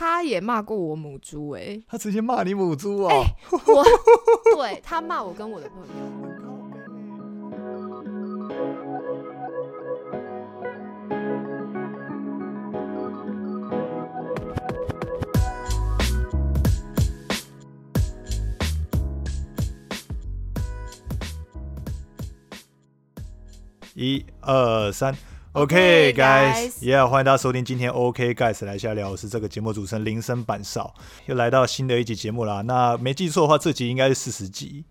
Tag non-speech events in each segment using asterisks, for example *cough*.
他也骂过我母猪哎、他直接骂你母猪哦。哎我 *laughs* 对他骂我跟我的朋友。一二三 OK,，OK guys，guys 也、yeah, 欢迎大家收听今天 OK guys 来下聊，我是这个节目主持人林森板少，又来到新的一集节目啦。那没记错的话，这集应该是四十集。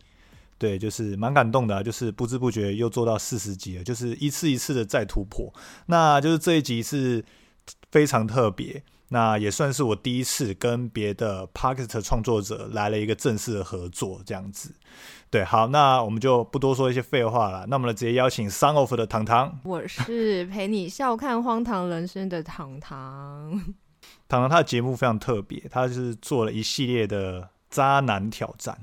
对，就是蛮感动的、啊，就是不知不觉又做到四十集了，就是一次一次的再突破。那就是这一集是非常特别，那也算是我第一次跟别的 p o c a s t 创作者来了一个正式的合作，这样子。对，好，那我们就不多说一些废话了，那我们直接邀请 Sun of 的糖糖。*laughs* 我是陪你笑看荒唐人生的糖糖。*laughs* 糖糖他的节目非常特别，他就是做了一系列的渣男挑战。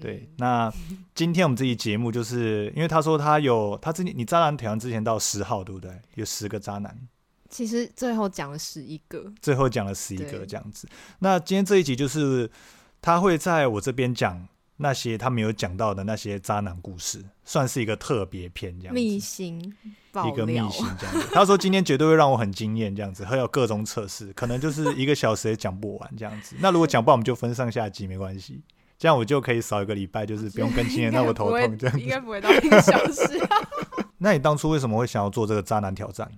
对，那今天我们这期节目就是因为他说他有他之前你渣男挑战之前到十号对不对？有十个渣男，其实最后讲了十一个，最后讲了十一个对这样子。那今天这一集就是他会在我这边讲那些他没有讲到的那些渣男故事，算是一个特别篇这样密子。信爆一个秘料，辛这样子，他说今天绝对会让我很惊艳，这样子，还有各种测试，可能就是一个小时也讲不完这样子。那如果讲不完，我们就分上下集没关系，这样我就可以少一个礼拜，就是不用更新的那我头痛这样子。应该不会到一个小时。*laughs* 那你当初为什么会想要做这个渣男挑战？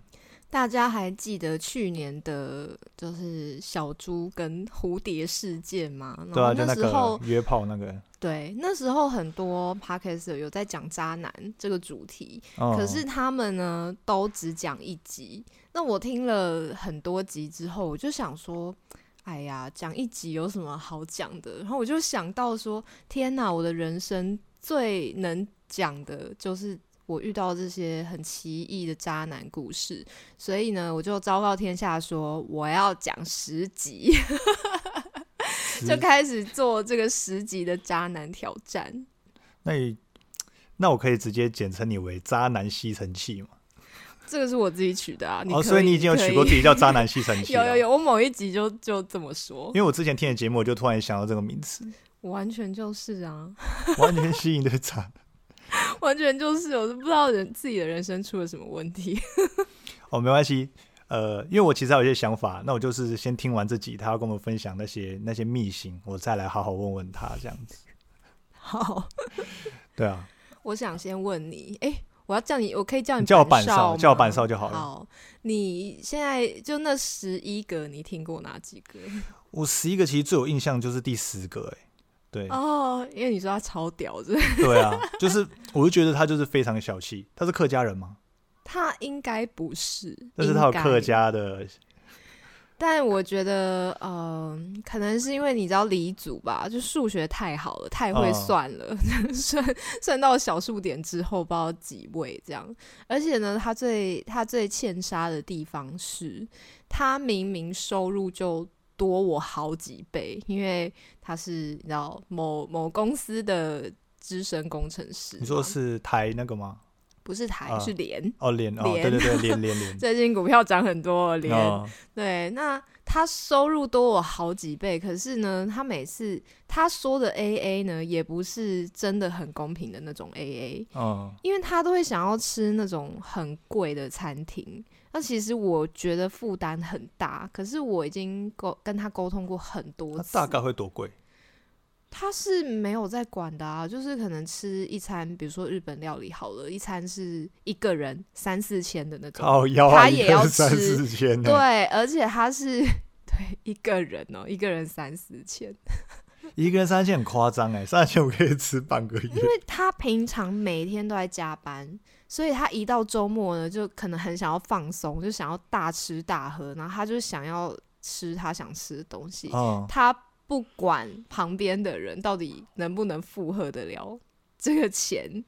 大家还记得去年的，就是小猪跟蝴蝶事件吗？对啊，就那个约炮那个，对，那时候很多 podcast 有在讲渣男这个主题，嗯、可是他们呢都只讲一集。那我听了很多集之后，我就想说，哎呀，讲一集有什么好讲的？然后我就想到说，天哪，我的人生最能讲的就是。我遇到这些很奇异的渣男故事，所以呢，我就昭告天下说我要讲十集，十 *laughs* 就开始做这个十集的渣男挑战。那你那我可以直接简称你为渣男吸尘器吗？这个是我自己取的啊，哦，所以你已经有取过自己叫渣男吸尘器 *laughs* 有有有，我某一集就就这么说因，为我之前听的节目，我就突然想到这个名词，完全就是啊，*laughs* 完全吸引的渣。完全就是，我都不知道人自己的人生出了什么问题。*laughs* 哦，没关系。呃，因为我其实还有一些想法，那我就是先听完这集，他要跟我们分享那些那些秘辛，我再来好好问问他这样子。*laughs* 好，对啊，我想先问你，哎、我要叫你，我可以叫你叫我板板少叫我板少就好了好，你现在就那十一个，你听过哪几个？*laughs* 我十一个其实最有印象就是第十个、哎，对、哦，因为你说他超屌的，对啊，就是我就觉得他就是非常小气，他是客家人吗？他应该不是，但是他有客家的，但我觉得，嗯、可能是因为你知道黎族吧，就数学太好了，太会嗯算了，*laughs* 算算到小数点之后不知道几位这样。而且呢，他最他最欠杀的地方是，他明明收入就多我好几倍，因为他是你知道某某公司的资深工程师。你说是台那个吗？不是台、啊是联？哦，连哦，连对对对，连连连，*laughs* 最近股票涨很多，联。哦，对，那他收入多我好几倍，可是呢，他每次他说的 A A 呢，也不是真的很公平的那种 A A，嗯，因为他都会想要吃那种很贵的餐厅。那其实我觉得负担很大，可是我已经沟跟他沟通过很多次，大概会多贵？他是没有在管的啊，就是可能吃一餐，比如说日本料理好了，一餐是一个人三四千的那种，他也要三吃四千呢，对，而且他是对一个人哦，一个人三四千，*laughs* 一个人三千很夸张哎，三千我可以吃半个月。因为他平常每天都在加班，所以他一到周末呢，就可能很想要放松，就想要大吃大喝，然后他就想要吃他想吃的东西，嗯，他不管旁边的人到底能不能负荷得了这个钱，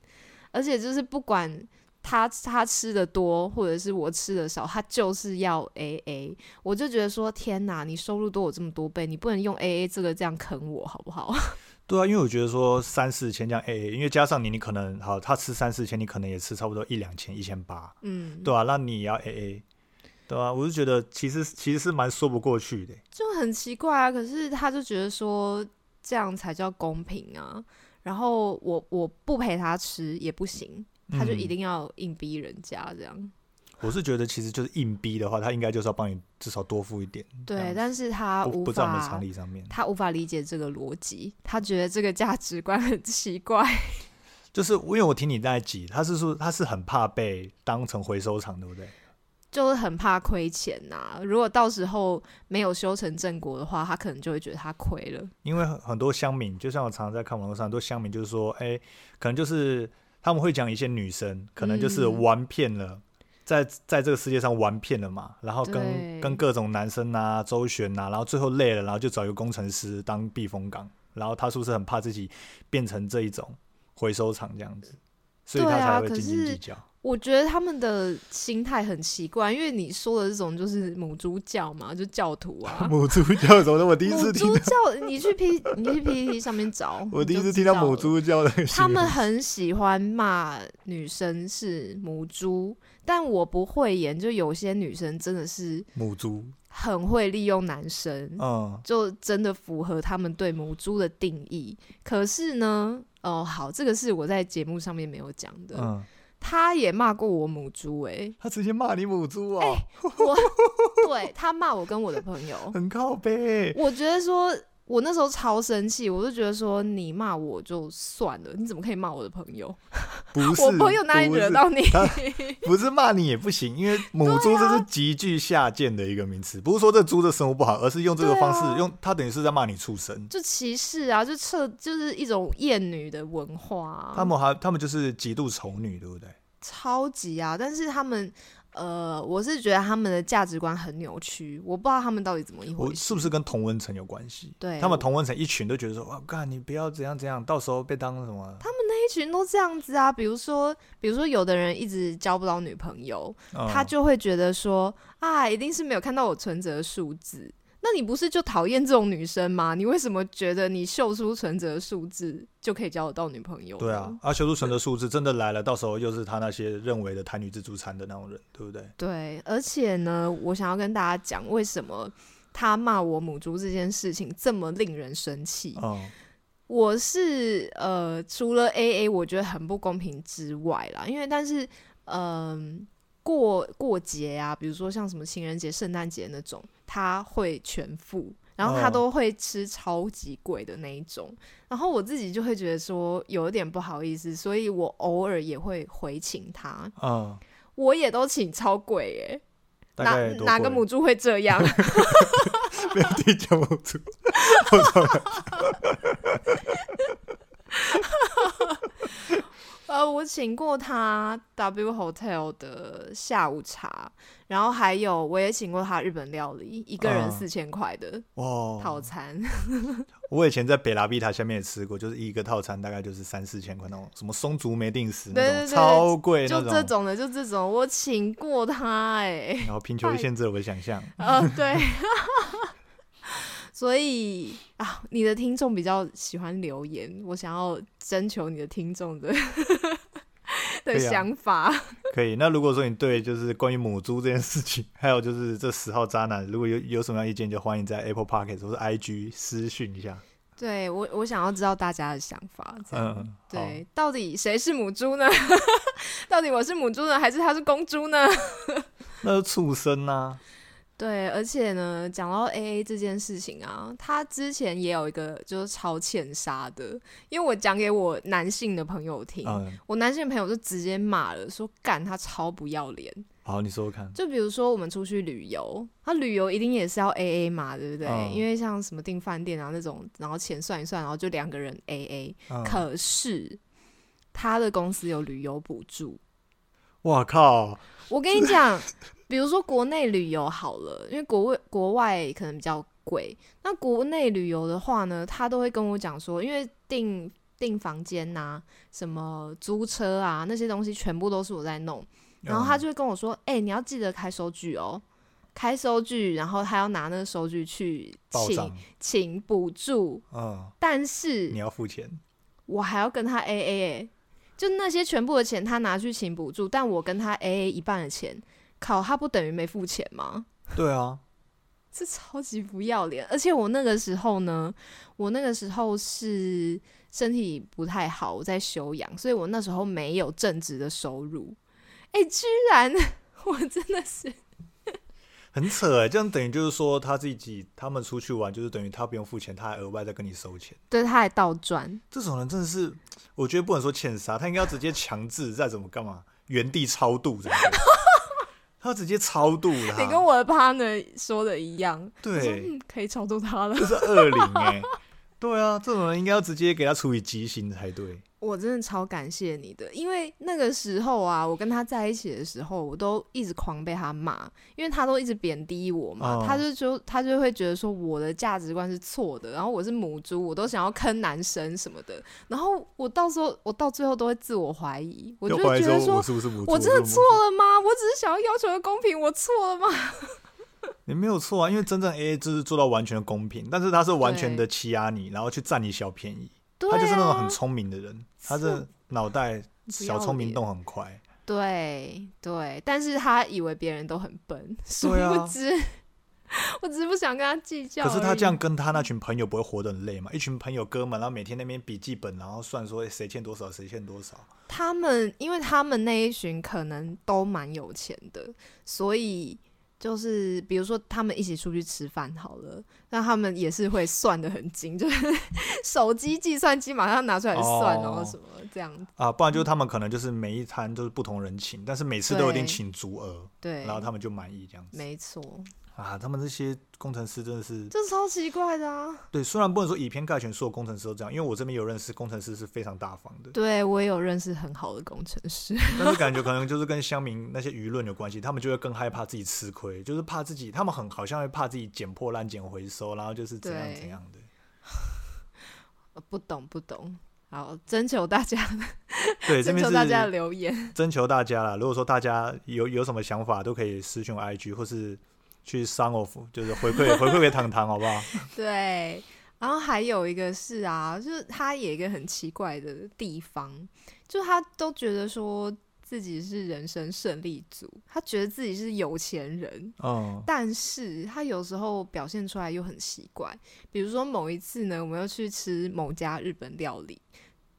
而且就是不管。他他吃的多，或者是我吃的少，他就是要 A A。我就觉得说，天哪，你收入多我这么多倍，你不能用 A A 这个这样坑我，好不好？*laughs* 对啊，因为我觉得说三四千这样 A A，因为加上你，你可能好，他吃三四千，你可能也吃差不多一两千、一千八，嗯，对啊，那你也要 A A，对啊，我是觉得其实其实是蛮说不过去的。就很奇怪啊。可是他就觉得说这样才叫公平啊。然后我我不陪他吃也不行，他就一嗯定要硬逼人家这样。我是觉得其实就是硬逼的话，他应该就是要帮你至少多付一点。对，但是他不在我们常理上面，他无法理解这个逻辑，他觉得这个价值观很奇怪。就是因为我听你在挤，他是说他是很怕被当成回收厂，对不对？就是很怕亏钱呐、如果到时候没有修成正果的话，他可能就会觉得他亏了。因为很很多乡民，就像我常常在看网络上，很多乡民就是说，哎、可能就是他们会讲一些女生，可能就是嗯玩骗了。在在这个世界上玩骗了嘛，然后跟跟各种男生啊周旋呐、然后最后累了，然后就找一个工程师当避风港，然后他是不是很怕自己变成这一种回收厂这样子，所以他才会斤斤计较。我觉得他们的心态很奇怪，因为你说的这种就是母猪教嘛，就教徒啊。*laughs* 母猪教什么的？我第一次听猪，教，你去 P 你去 PPT 上面找，我第一次听到母。猪叫的。他们很喜欢骂女生是母猪，但我不会演，就有些女生真的是母猪，很会利用男生，嗯，就真的符合他们对母猪的定义。可是呢，哦，好，这个是我在节目上面没有讲的。嗯，他也骂过我母猪、欸，他直接骂你母猪哦，我对他骂我跟我的朋友，*laughs* 很靠背。我觉得说。我那时候超生气，我就觉得说你骂我就算了，你怎么可以骂我的朋友？*laughs* 不是，我朋友哪里惹到你？*laughs* 不是骂你也不行，因为母猪这是极具下贱的一个名词，不是说这猪的生物不好，而是用这个方式，啊用它等于是在骂你畜生。就歧视啊，就彻就是一种厌女的文化、啊，他们还他们就是极度丑女，对不对？超级啊！但是他们，呃，我是觉得他们的价值观很扭曲，我不知道他们到底怎么一回事。我是不是跟同温层有关系？对他们同温层一群都觉得说，哇，干你不要怎样怎样，到时候被当什么？他们那一群都这样子啊？比如说，比如说，有的人一直交不到女朋友，嗯他就会觉得说，啊，一定是没有看到我存折的数字。那你不是就讨厌这种女生吗？你为什么觉得你秀出存折数字就可以交得到女朋友？对啊，，而修出存折数字真的来了，到时候又是他那些认为的台女自助餐的那种人，对不对？对，而且呢，我想要跟大家讲，为什么他骂我母猪这件事情这么令人生气。嗯我是呃，除了 A A 我觉得很不公平之外啦，因为但是嗯、过过节啊，比如说像什么情人节、圣诞节那种，他会全付。然后他哦。都会吃超级贵的那一种，然后我自己就会觉得说有一点不好意思，所以我偶尔也会回请他，嗯，我也都请超贵耶、大哪哪个母猪会这样？不要听讲母猪，我操 *laughs* 呃，我请过他 W Hotel 的下午茶，然后还有我也请过他日本料理，一个人嗯四千块的哇！套餐。*laughs* 我以前在北拉比塔下面也吃过，就是一个套餐大概就是三四千块那种，什么松竹梅定时那种，超贵就那这种的，就这种，我请过他哎、然后贫穷限制了我的想象。呃，*laughs* 对，*laughs* 所以啊，你的听众比较喜欢留言，我想要征求你的听众的的想法。可以，那如果说你对就是关于母猪这件事情，还有就是这十号渣男，如果有有什么样意见，就欢迎在 Apple p o c k e t 或是 IG 私讯一下。对我，我想要知道大家的想法。这样嗯，对，到底谁是母猪呢？*laughs* 到底我是母猪呢，还是他是公猪呢？*laughs* 那是畜生啊。对，而且呢，讲到 A A 这件事情啊，他之前也有一个就是超欠杀的，因为我讲给我男性的朋友听，嗯，我男性的朋友就直接骂了，说干他超不要脸。好，你说说看。就比如说我们出去旅游，他旅游一定也是要 A A 嘛，对不对？嗯因为像什么订饭店啊那种，然后钱算一算，然后就两个人 A A、嗯，可是他的公司有旅游补助，哇靠，我跟你讲，*laughs* 比如说国内旅游好了，因为国外国外可能比较贵，那国内旅游的话呢，他都会跟我讲说，因为订订房间呐、什么租车啊那些东西，全部都是我在弄，然后他嗯就会跟我说，哎、你要记得开收据哦。开收据，然后他要拿那个收据去请，请补助，嗯，但是你要付钱。我还要跟他 A A 哎，就那些全部的钱他拿去请补助，但我跟他 A A 一半的钱，考他不等于没付钱吗？对啊，这超级不要脸。而且我那个时候呢，我那个时候是身体不太好，我在休养，所以我那时候没有正职的收入。哎、居然 *laughs* 我真的是 *laughs* 很扯哎，这样等于就是说他自己他们出去玩，就是等于他不用付钱，他还额外再跟你收钱。对他还倒赚，这种人真的是，我觉得不能说欠杀，他应该要直接强制再怎么干嘛，原地超度这样子。*laughs* 他直接超度了，你跟我的 partner 说的一样，对，嗯，可以超度他了。这是恶灵哎。对啊，这种人应该要直接给他处以极刑才对。我真的超感谢你的，因为那个时候啊，我跟他在一起的时候，我都一直狂被他骂，因为他都一直贬低我嘛，哦他就说他就会觉得说我的价值观是错的，然后我是母猪，我都想要坑男生什么的，然后我到时候我到最后都会自我怀疑，我就觉得说我真的错了吗？我只是想要要求的公平，我错了吗？*laughs* 你没有错啊，因为真正 A A 制是做到完全的公平，但是他是完全的欺压你，然后去占你小便宜。他就是那种很聪明的人，他的脑袋小聪明动很快。对对，但是他以为别人都很笨，殊对啊不知，*laughs* 我只是不想跟他计较。可是他这样，跟他那群朋友不会活得很累吗？一群朋友哥们，然后每天那边笔记本，然后算说谁欠多少，谁欠多少。他们因为他们那一群可能都蛮有钱的，所以就是比如说他们一起出去吃饭好了，那他们也是会算的很精，*laughs* 就是手机、计算机马上拿出来算，哦然后什么这样子。啊，不然就是他们可能就是每一餐都是不同人请，但是每次都有点对请足额，对，然后他们就满意这样子。没错，啊，他们这些工程师真的是这超奇怪的啊！对，虽然不能说以偏概全，所有工程师都这样，因为我这边有认识工程师是非常大方的，对我也有认识很好的工程师，但是感觉可能就是跟乡民那些舆论有关系，他们就会更害怕自己吃亏，就是怕自己，他们很好像会怕自己捡破烂、捡回收，然后就是怎样怎样的。*laughs* 不懂不懂。好，征求大家，*laughs* 对，*laughs* 这边征求大家的留言。征求大家啦。如果说大家有有什么想法，都可以私讯 IG 或是去 Sun of，*laughs* 就是回馈回馈给糖糖，好不好？*laughs* 对，然后还有一个是啊，就是他有一个很奇怪的地方，就他都觉得说自己是人生胜利组，他觉得自己是有钱人，哦，但是他有时候表现出来又很奇怪。比如说某一次呢，我们要去吃某家日本料理，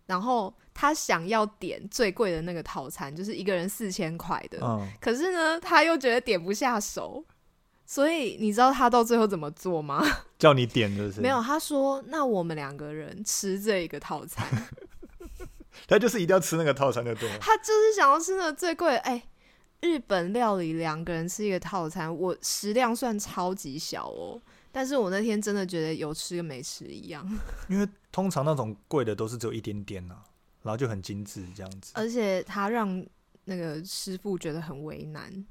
然后他想要点最贵的那个套餐，就是一个人四千块的，嗯，可是呢，他又觉得点不下手。所以你知道他到最后怎么做吗？*laughs* 叫你点的是没有，他说那我们两个人吃这一个套餐，*laughs* 他就是一定要吃那个套餐就对了。*laughs* 他就是想要吃那个最贵的。哎、日本料理两个人吃一个套餐，我食量算超级小哦，但是我那天真的觉得有吃跟没吃一样，因为通常那种贵的都是只有一点点呐、然后就很精致这样子。而且他让那个师傅觉得很为难，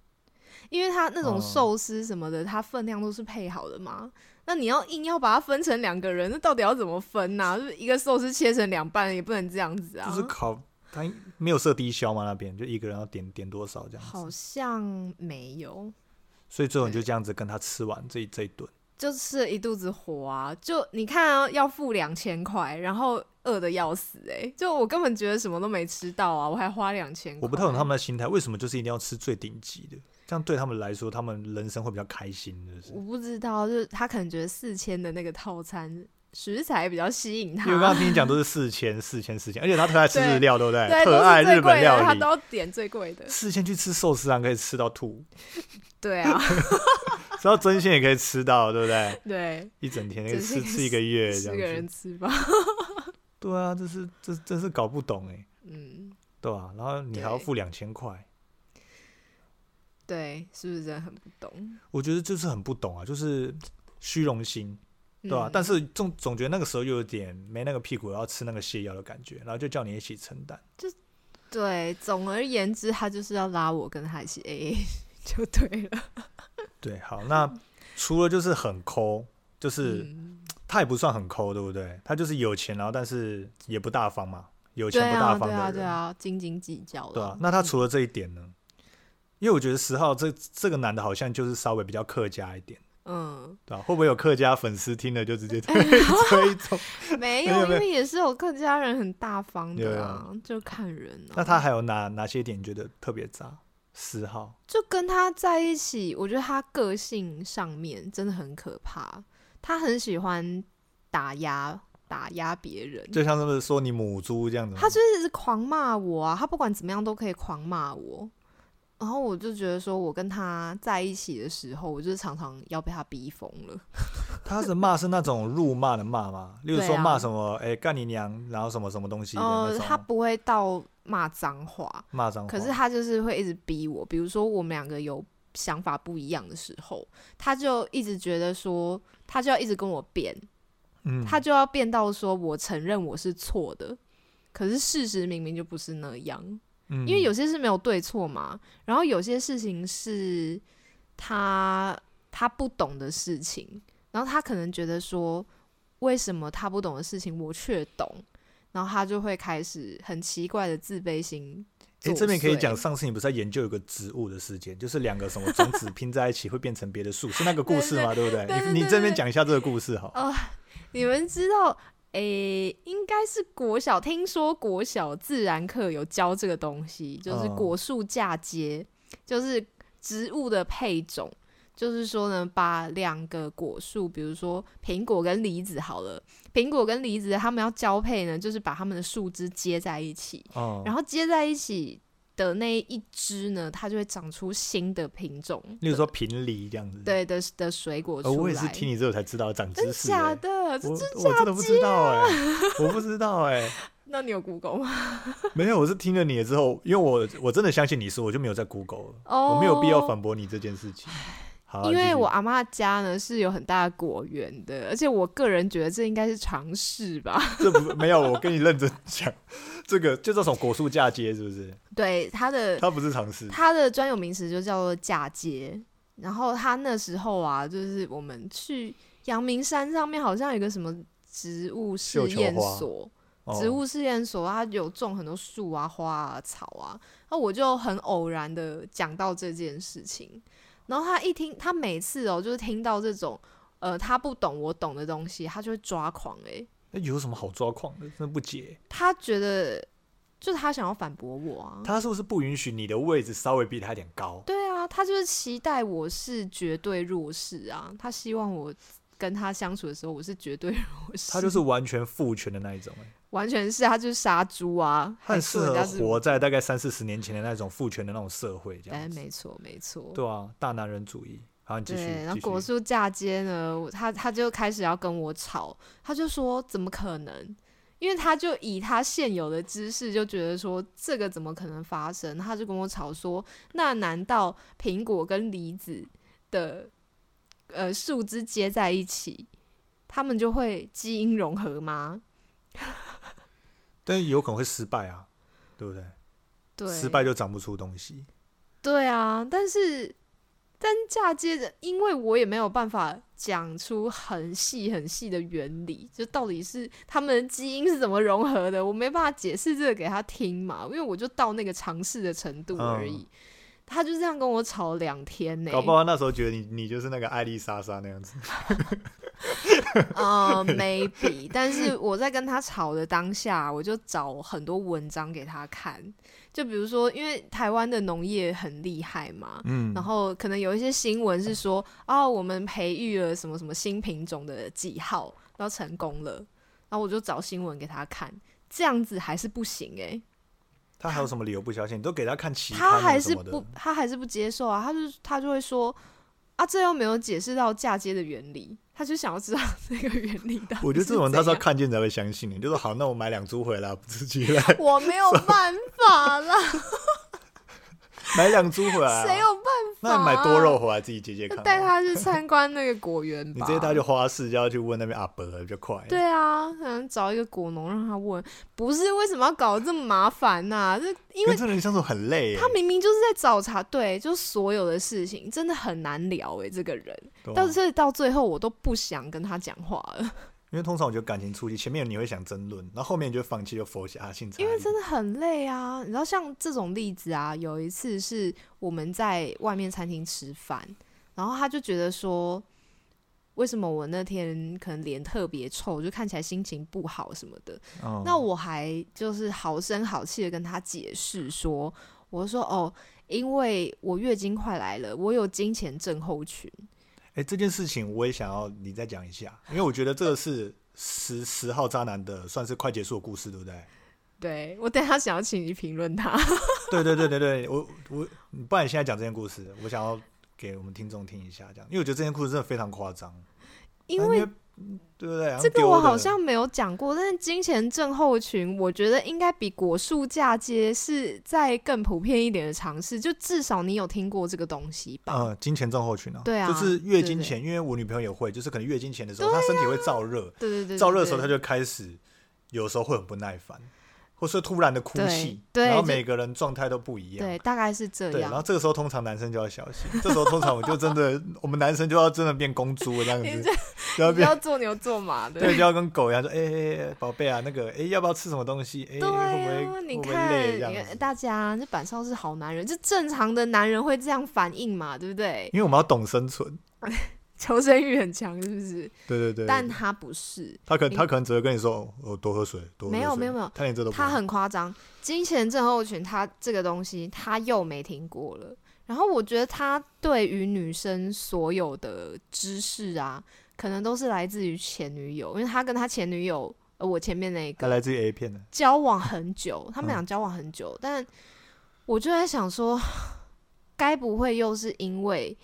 因为他那种哦寿司什么的，它分量都是配好的嘛。那你要硬要把它分成两个人，那到底要怎么分呢、就是一个寿司切成两半，也不能这样子啊。就是烤，他没有设低消嘛那边，就一个人要点点多少这样好，像没有，所以最后你就这样子跟他吃完这一这一顿。就吃了一肚子火啊！就你看啊，要付两千块，然后饿的要死哎、就我根本觉得什么都没吃到啊，我还花两千块。我不太懂他们的心态，为什么就是一定要吃最顶级的？这样对他们来说，他们人生会比较开心，就是。我不知道，就是他可能觉得四千的那个套餐食材比较吸引他，因为我刚刚听你讲都是 *laughs* 四千、四千、四千，而且他特爱吃对日料，对不对？对，特爱日本料理他都。要点最贵的。四千去吃寿司郎可以吃到吐，*laughs* 对啊，*laughs* 吃到真鲜也可以吃到，对不对？对，一整天可以吃吃一个月这四个人。吃吧。对啊，这是这真是搞不懂哎，嗯，对啊、然后你还要付两千块，对，是不是真的很不懂？我觉得就是很不懂啊，就是虚荣心，对吧、嗯但是总总觉得那个时候又有点没那个屁股要吃那个泻药的感觉，然后就叫你一起承担。就对，总而言之，他就是要拉我跟他一起 AA *laughs* 就对了。*laughs* 对，好，那除了就是很抠，就是、嗯，他也不算很抠，对不对？他就是有钱，然后但是也不大方嘛，有钱不大方的人，对啊，对啊，斤斤计较对啊。那他除了这一点呢？因为我觉得十号这这个男的好像就是稍微比较客家一点，嗯，对吧、会不会有客家粉丝听了就直接 *laughs* 推推 *laughs* 走？没有，因为也是有客家人很大方的啊，就看人啊。那他还有哪哪些点你觉得特别渣？十号，就跟他在一起，我觉得他个性上面真的很可怕。他很喜欢打压打压别人，就像是不是说你母猪这样子吗？他就是狂骂我啊！他不管怎么样都可以狂骂我。然后我就觉得说，我跟他在一起的时候，我就是常常要被他逼疯了。*laughs* 他的骂是那种辱骂的骂吗？例如说骂什么，哎、干你娘，然后什么什么东西的那呃，他不会到骂脏话，骂脏话。可是他就是会一直逼我。比如说我们两个有想法不一样的时候，他就一直觉得说，他就要一直跟我辩，嗯，他就要辩到说我承认我是错的。可是事实明明就不是那样。嗯因为有些是没有对错嘛，然后有些事情是他他不懂的事情，然后他可能觉得说，为什么他不懂的事情我却懂，然后他就会开始很奇怪的自卑心哎。这边可以讲，上次你不是在研究一个植物的事件，就是两个什么种子拼在一起会变成别的树，是那个故事吗？对不对？你你这边讲一下这个故事好。哦，你们知道，诶、应该是国小，听说国小自然课有教这个东西，就是嗯果树嫁接，就是植物的配种。就是说呢，把两个果树，比如说苹果跟梨子好了，苹果跟梨子它们要交配呢，就是把它们的树枝接在一起，哦、然后接在一起的那一只呢，它就会长出新的品种，例如说平梨这样子。。对的的水果。我也是听你之后才知道长知真识、假欸。的？这我真我真的不知道哎、*laughs* 我不知道哎、那你有 Google 吗？*laughs* 没有，我是听了你的之后，因为我我真的相信你说，我就没有在 Google 了，哦我没有必要反驳你这件事情。好啊，因为我阿妈家呢是有很大的果园的，而且我个人觉得这应该是常识吧。这不没有，我跟你认真讲，这个就这种果树嫁接是不是？对，他的他不是常识。它的专有名词就叫做嫁接。然后他那时候啊，就是我们去阳明山上面，好像有一个什么植物试验所，哦植物试验所，他有种很多树啊、花啊、草啊。那我就很偶然的讲到这件事情，然后他一听，他每次哦，就是听到这种呃他不懂我懂的东西，他就会抓狂诶、那有什么好抓狂的？真的不解。他觉得就是他想要反驳我啊。他是不是不允许你的位置稍微比他一点高？对啊，他就是期待我是绝对弱势啊，他希望我跟他相处的时候我是绝对弱势，他就是完全父权的那一种、欸，完全是他就是杀猪啊，他很适合活在大概三四十年前的那种父权的那种社会，这哎，样哎。没错没错，对啊，大男人主义。好，你继续。对，然后果树嫁接呢，他他就开始要跟我吵，他就说怎么可能？因为他就以他现有的知识，就觉得说这个怎么可能发生？他就跟我吵说，那难道苹果跟梨子的呃树枝接在一起，他们就会基因融合吗？*laughs* 但有可能会失败啊，对不对？对，失败就长不出东西。对啊，但是但嫁接着，因为我也没有办法讲出很细很细的原理，就到底是他们的基因是怎么融合的，我没办法解释这个给他听嘛，因为我就到那个尝试的程度而已。他就这样跟我吵了两天呢、搞不好那时候觉得你你就是那个艾丽莎莎那样子。*laughs* 呃，maybe，但是我在跟他吵的当下，我就找很多文章给他看，就比如说，因为台湾的农业很厉害嘛，嗯，然后可能有一些新闻是说，哦，我们培育了什么什么新品种的几号，然后成功了，然后我就找新闻给他看，这样子还是不行诶、他还有什么理由不相信？你都给他看期刊他啊什么的。还是不，他还是不接受啊，他就他就会说，啊，这又没有解释到嫁接的原理，他就想要知道这个原理的我觉得这种人他是要看见才会相信你，就说好，那我买两株回来，自己来。*laughs* 我没有办法啦，*laughs* 买两株回来、啊。谁有办法、那你买多肉回来自己解解看、啊。带他去参观那个果园吧？你直接带去花市，就要去问那边阿伯比较快。对啊，可能找一个果农让他问，不是为什么要搞得这么麻烦呐、这因为这人相处很累。他明明就是在找茬，对，就所有的事情真的很难聊诶、这个人，对啊到所以到最后我都不想跟他讲话了，因为通常我觉得感情初期前面你会想争论，然后后面你就放弃就佛下性差异。因为真的很累啊。你知道像这种例子啊，有一次是我们在外面餐厅吃饭，然后他就觉得说。为什么我那天可能脸特别臭，就看起来心情不好什么的？嗯那我还就是好声好气的跟他解释说，我说哦，因为我月经快来了，我有金钱症候群。哎、这件事情我也想要你再讲一下，因为我觉得这个是十十号渣男的算是快结束的故事，对不对？*laughs* 对我等下想要请你评论他。*laughs* 对对对对对，我我不然你现在讲这件故事，我想要给我们听众听一下，这样，因为我觉得这件故事真的非常夸张，因为嗯对不对？这个我好像没有讲过，但是金钱症候群，我觉得应该比果树嫁接是在更普遍一点的尝试，就至少你有听过这个东西吧？呃，金钱症候群啊，对啊就是月经前，因为我女朋友也会，就是可能月经前的时候，她身体会燥热，对对对对，燥热的时候，她就开始有时候会很不耐烦，或是突然的哭泣，然后每个人状态都不一样。对，大概是这对，然后样。这个时候通常男生就要小心，这时候通常我就真的，*laughs* 我们男生就要真的变公猪了这样子，就要变你要做牛做马的，对，就要跟狗一样说，哎哎哎，宝贝啊，那个，哎，要不要吃什么东西？哎，会不对啊，会会你看？大家，这板上是好男人，就正常的男人会这样反应嘛，对不对？因为我们要懂生存，*laughs* *laughs* 求生欲很强，是不是？对对对。但他不是，他可你他可能只会跟你说，哦，多喝水，多喝水。没有没有没有他连这都不他很夸张。金钱症候群，他这个东西他又没听过了。然后我觉得他对于女生所有的知识啊，可能都是来自于前女友，因为他跟他前女友，呃，我前面那个他来自于 A 片的，交往很久，他们嗯俩交往很久，但我就在想说，*sighs* 该不会又是因为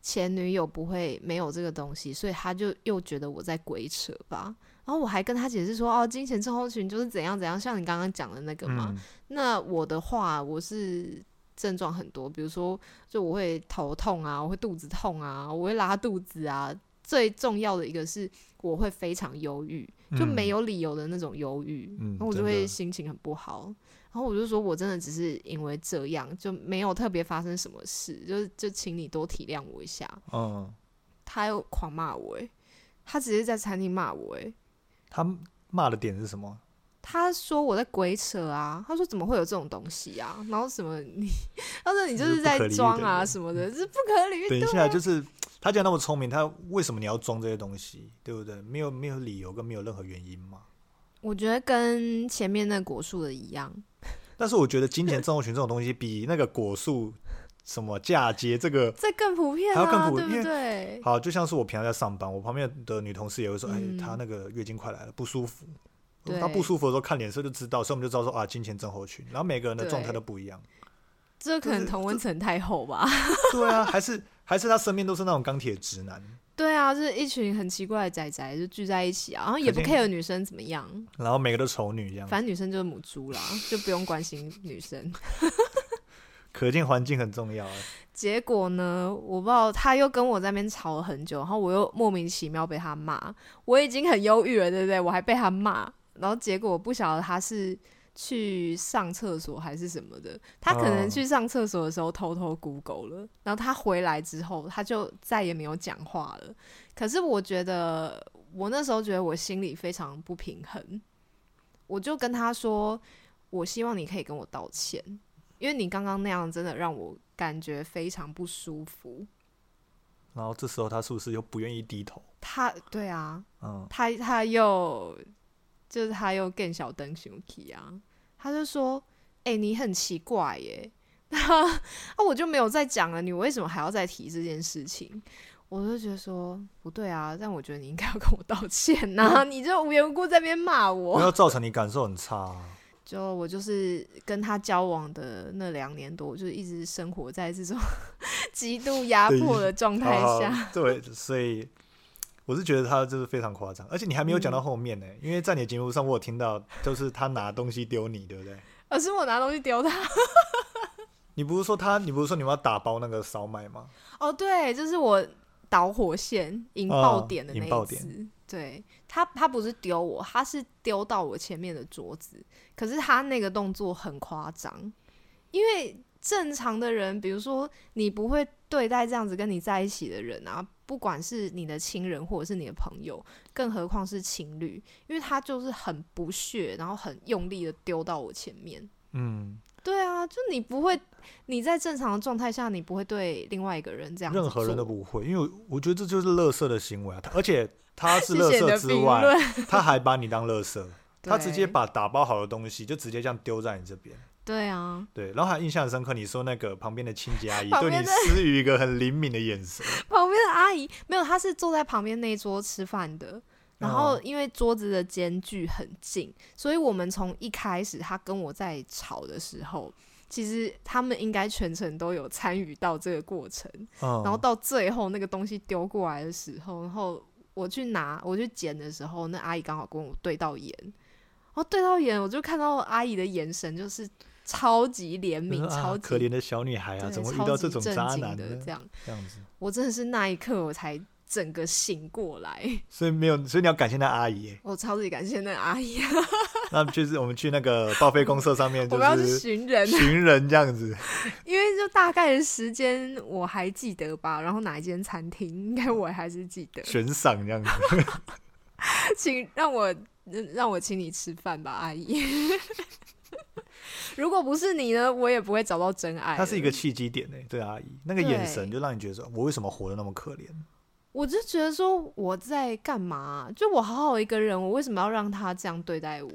前女友不会没有这个东西，所以他就又觉得我在鬼扯吧？然后我还跟他解释说，哦，金钱症候群就是怎样怎样，像你刚刚讲的那个嘛。嗯，那我的话，我是症状很多，比如说，就我会头痛啊，我会肚子痛啊，我会拉肚子啊。最重要的一个是，我会非常忧郁，就嗯没有理由的那种忧郁，嗯然后我就会心情很不好。然后我就说，我真的只是因为这样，就没有特别发生什么事，就是就请你多体谅我一下。嗯，他又狂骂我、欸，他直接在餐厅骂我、欸，他骂的点是什么？他说我在鬼扯啊，他说怎么会有这种东西啊？然后什么你，他说你就就是是在装啊什么的，是不可理喻。等一对下，就是他既然那么聪明，他为什么你要装这些东西？对不对？没有没有理由跟没有任何原因嘛。我觉得跟前面那果树的一样，但是我觉得金钱症候群这种东西，比那个果树什么嫁接这个 *laughs* 这更普遍还要更啊，对不普因为对？好，就像是我平常在上班，我旁边的女同事也会说，嗯哎，她那个月经快来了，不舒服。她不舒服的时候看脸色就知道，所以我们就知道说啊，金钱症候群。然后每个人的对状态都不一样。这可能同温层太厚吧？对啊，还是还是他身边都是那种钢铁直男，对啊，就是一群很奇怪的仔仔就聚在一起啊，然后也不 care 女生怎么样，然后每个都丑女这样，反正女生就是母猪啦，就不用关心女生。*laughs* 可见环境很重要啊。结果呢，我不知道他又跟我在那边吵了很久，然后我又莫名其妙被他骂，我已经很忧郁了，对不对？我还被他骂，然后结果我不晓得他是去上厕所还是什么的，他可能哦去上厕所的时候偷偷 Google 了，然后他回来之后他就再也没有讲话了。可是我觉得我那时候觉得我心里非常不平衡，我就跟他说，我希望你可以跟我道歉。因为你刚刚那样真的让我感觉非常不舒服。然后这时候他是不是又不愿意低头？他对啊，嗯，他他又就是他又更小灯熊体啊，他就说：“哎、你很奇怪耶。*laughs* ”那我就没有再讲了，你为什么还要再提这件事情？我就觉得说不对啊，但我觉得你应该要跟我道歉呐、*laughs* 你就无缘无故在那边骂不我。要造成你感受很差啊、就我就是跟他交往的那两年多，我就一直生活在这种 *laughs* 极度压迫的状态下。对，所以我是觉得他就是非常夸张，而且你还没有讲到后面呢、因为在你的节目上我有听到，就是他拿东西丢你，对不对？而是我拿东西丢他。*laughs* 你不是说他，你不是说你们要打包那个烧麦吗？哦，对，就是我导火线引爆哦点的那引爆点一次。对他，他不是丢我，他是丢到我前面的桌子。可是他那个动作很夸张，因为正常的人，比如说你不会对待这样子跟你在一起的人啊，不管是你的亲人或者是你的朋友，更何况是情侣，因为他就是很不屑，然后很用力的丢到我前面。嗯，对啊，就你不会，你在正常的状态下，你不会对另外一个人这样子任何人都不会，因为我我觉得这就是乐色的行为啊。而且他是 *laughs* 谢乐色之外，论。他还把你当乐色，*laughs* 他直接把打包好的东西就直接这样丢在你这边。对啊，对，然后还印象深刻，你说那个旁边的清洁阿姨 *laughs* 对你施予一个很灵敏的眼神，*laughs* 旁边的阿姨没有，她是坐在旁边那一桌吃饭的。然后哦因为桌子的间距很近，所以我们从一开始她跟我在吵的时候，其实他们应该全程都有参与到这个过程。嗯，然后到最后那个东西丢过来的时候，然后我去拿我去捡的时候，那阿姨刚好跟我对到眼，然后对到眼，我就看到阿姨的眼神就是超级怜悯，啊超级可怜的小女孩啊，怎么会遇到这种渣男呢？的这样，这样子，我真的是那一刻我才整个醒过来，所以没有，所以你要感谢那阿姨耶。我超级感谢那个阿姨，*laughs* 那就是我们去那个报废公社上面，*laughs* 我们要去是寻人，寻人这样子。*laughs* 因为就大概的时间我还记得吧，然后哪一间餐厅应该我还是记得，悬赏这样子。请让我让我请你吃饭吧，阿姨。如果不是你呢，我也不会找到真爱了。它是一个契机点呢，对阿姨那个眼神就让你觉得说，我为什么活得那么可怜？我就觉得说我在干嘛？就我好好一个人，我为什么要让他这样对待我？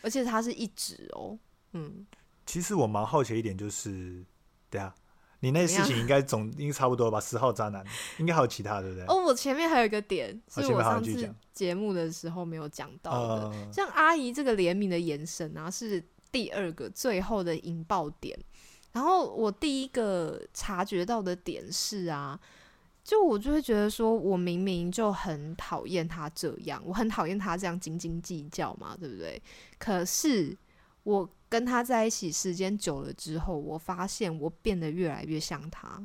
而且他是一直哦，嗯，其实我蛮好奇一点，就是，对啊，你那事情应该总应该差不多吧？十号渣男应该还有其他，对不对？哦，我前面还有一个点是我上次节目的时候没有讲到的，呃，像阿姨这个怜悯的眼神啊，是第二个最后的引爆点。然后我第一个察觉到的点是啊，就我就会觉得说，我明明就很讨厌他这样，我很讨厌他这样斤斤计较嘛，对不对？可是我跟他在一起时间久了之后，我发现我变得越来越像他，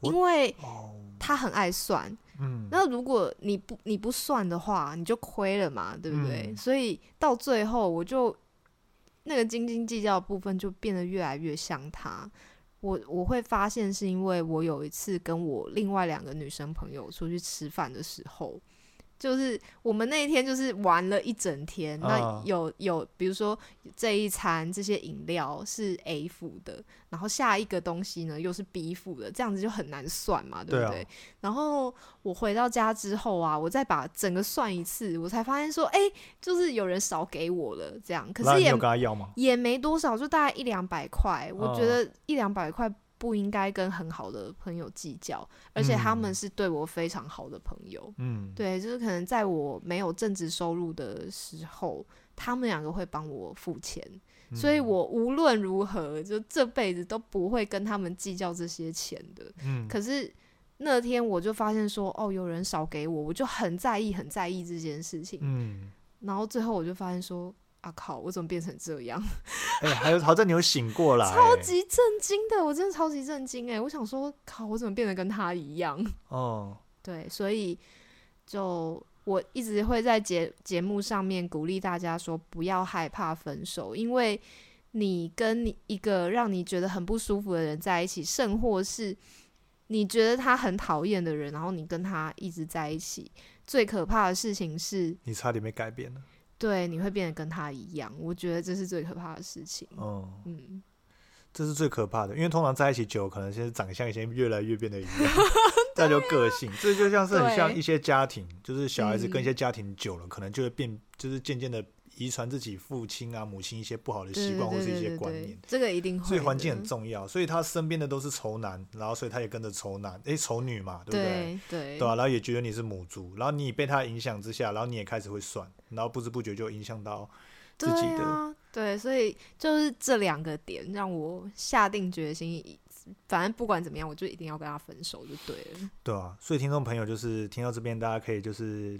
因为哦，他很爱算，嗯，那如果你不你不算的话，你就亏了嘛，对不对？嗯所以到最后，我就那个斤斤计较部分就变得越来越像他。我我会发现是因为我有一次跟我另外两个女生朋友出去吃饭的时候，就是我们那一天就是玩了一整天。那啊有有，比如说这一餐这些饮料是 A 付的，然后下一个东西呢又是 B 付的，这样子就很难算嘛，对对啊不对？然后我回到家之后啊，我再把整个算一次，我才发现说，哎、就是有人少给我了，这样，可是也？也没多少，就大概一两百块。我觉哦得一两百块不应该跟很好的朋友计较，而且他们嗯是对我非常好的朋友。嗯，对，就是可能在我没有正职收入的时候，他们两个会帮我付钱，嗯所以我无论如何，就这辈子都不会跟他们计较这些钱的。嗯，可是那天我就发现说，哦，有人少给我，我就很在意，很在意这件事情。嗯，然后最后我就发现说，啊靠，我怎么变成这样？*laughs* 哎、还有好在你有醒过来、超级震惊的，我真的超级震惊哎！我想说，靠，我怎么变得跟他一样？*laughs* 哦，对，所以就我一直会在节节目上面鼓励大家说，不要害怕分手，因为你跟你一个让你觉得很不舒服的人在一起，甚或是你觉得他很讨厌的人，然后你跟他一直在一起，最可怕的事情是，你差点没改变了。对，你会变得跟他一样。我觉得这是最可怕的事情。哦，嗯，这是最可怕的，因为通常在一起久，可能现在长相先越来越变得一样，*laughs* 再就个性，这就像是很像一些家庭，就是小孩子跟一些嗯家庭久了，可能就会变，就是渐渐的遗传自己父亲啊、母亲一些不好的习惯或是一些观念。这个一定会。所以环境很重要，所以他身边的都是丑男，然后所以他也跟着丑男，诶，丑女嘛，对不对？对对吧啊，然后也觉得你是母猪，然后你被他影响之下，然后你也开始会算，然后不知不觉就影响到自己的。对，所以就是这两个点让我下定决心，反正不管怎么样，我就一定要跟他分手就对了。对啊，所以听众朋友就是听到这边，大家可以就是